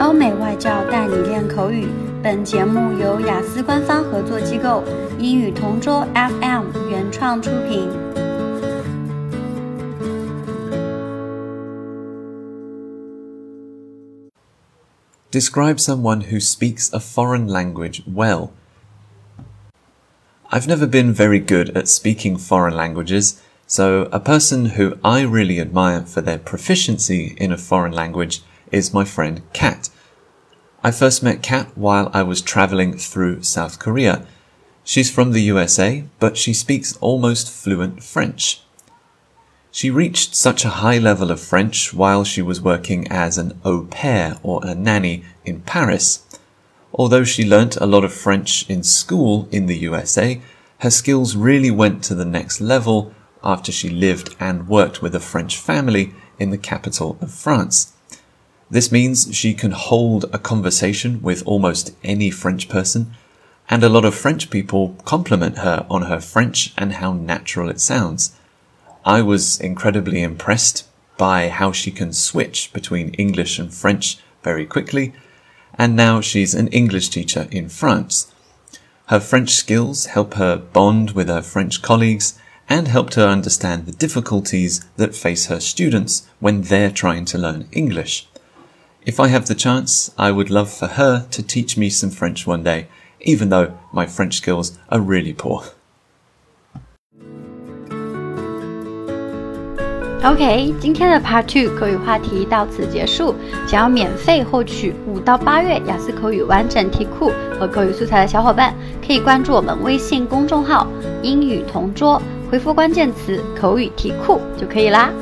欧美外教带你练口语。本节目由雅思官方合作机构英语同桌 FM 原创出品。Describe someone who speaks a foreign language well. I've never been very good at speaking foreign languages, so a person who I really admire for their proficiency in a foreign language is my friend Kat. I first met Kat while I was traveling through South Korea. She's from the USA, but she speaks almost fluent French. She reached such a high level of French while she was working as an au pair or a nanny in Paris. Although she learnt a lot of French in school in the USA, her skills really went to the next level after she lived and worked with a French family in the capital of France. This means she can hold a conversation with almost any French person, and a lot of French people compliment her on her French and how natural it sounds. I was incredibly impressed by how she can switch between English and French very quickly, and now she's an English teacher in France. Her French skills help her bond with her French colleagues and helped her understand the difficulties that face her students when they're trying to learn English. If I have the chance, I would love for her to teach me some French one day, even though my French skills are really poor. OK，今天的 Part Two 口语话题到此结束。想要免费获取五到八月雅思口语完整题库和口语素材的小伙伴，可以关注我们微信公众号“英语同桌”，回复关键词“口语题库”就可以啦。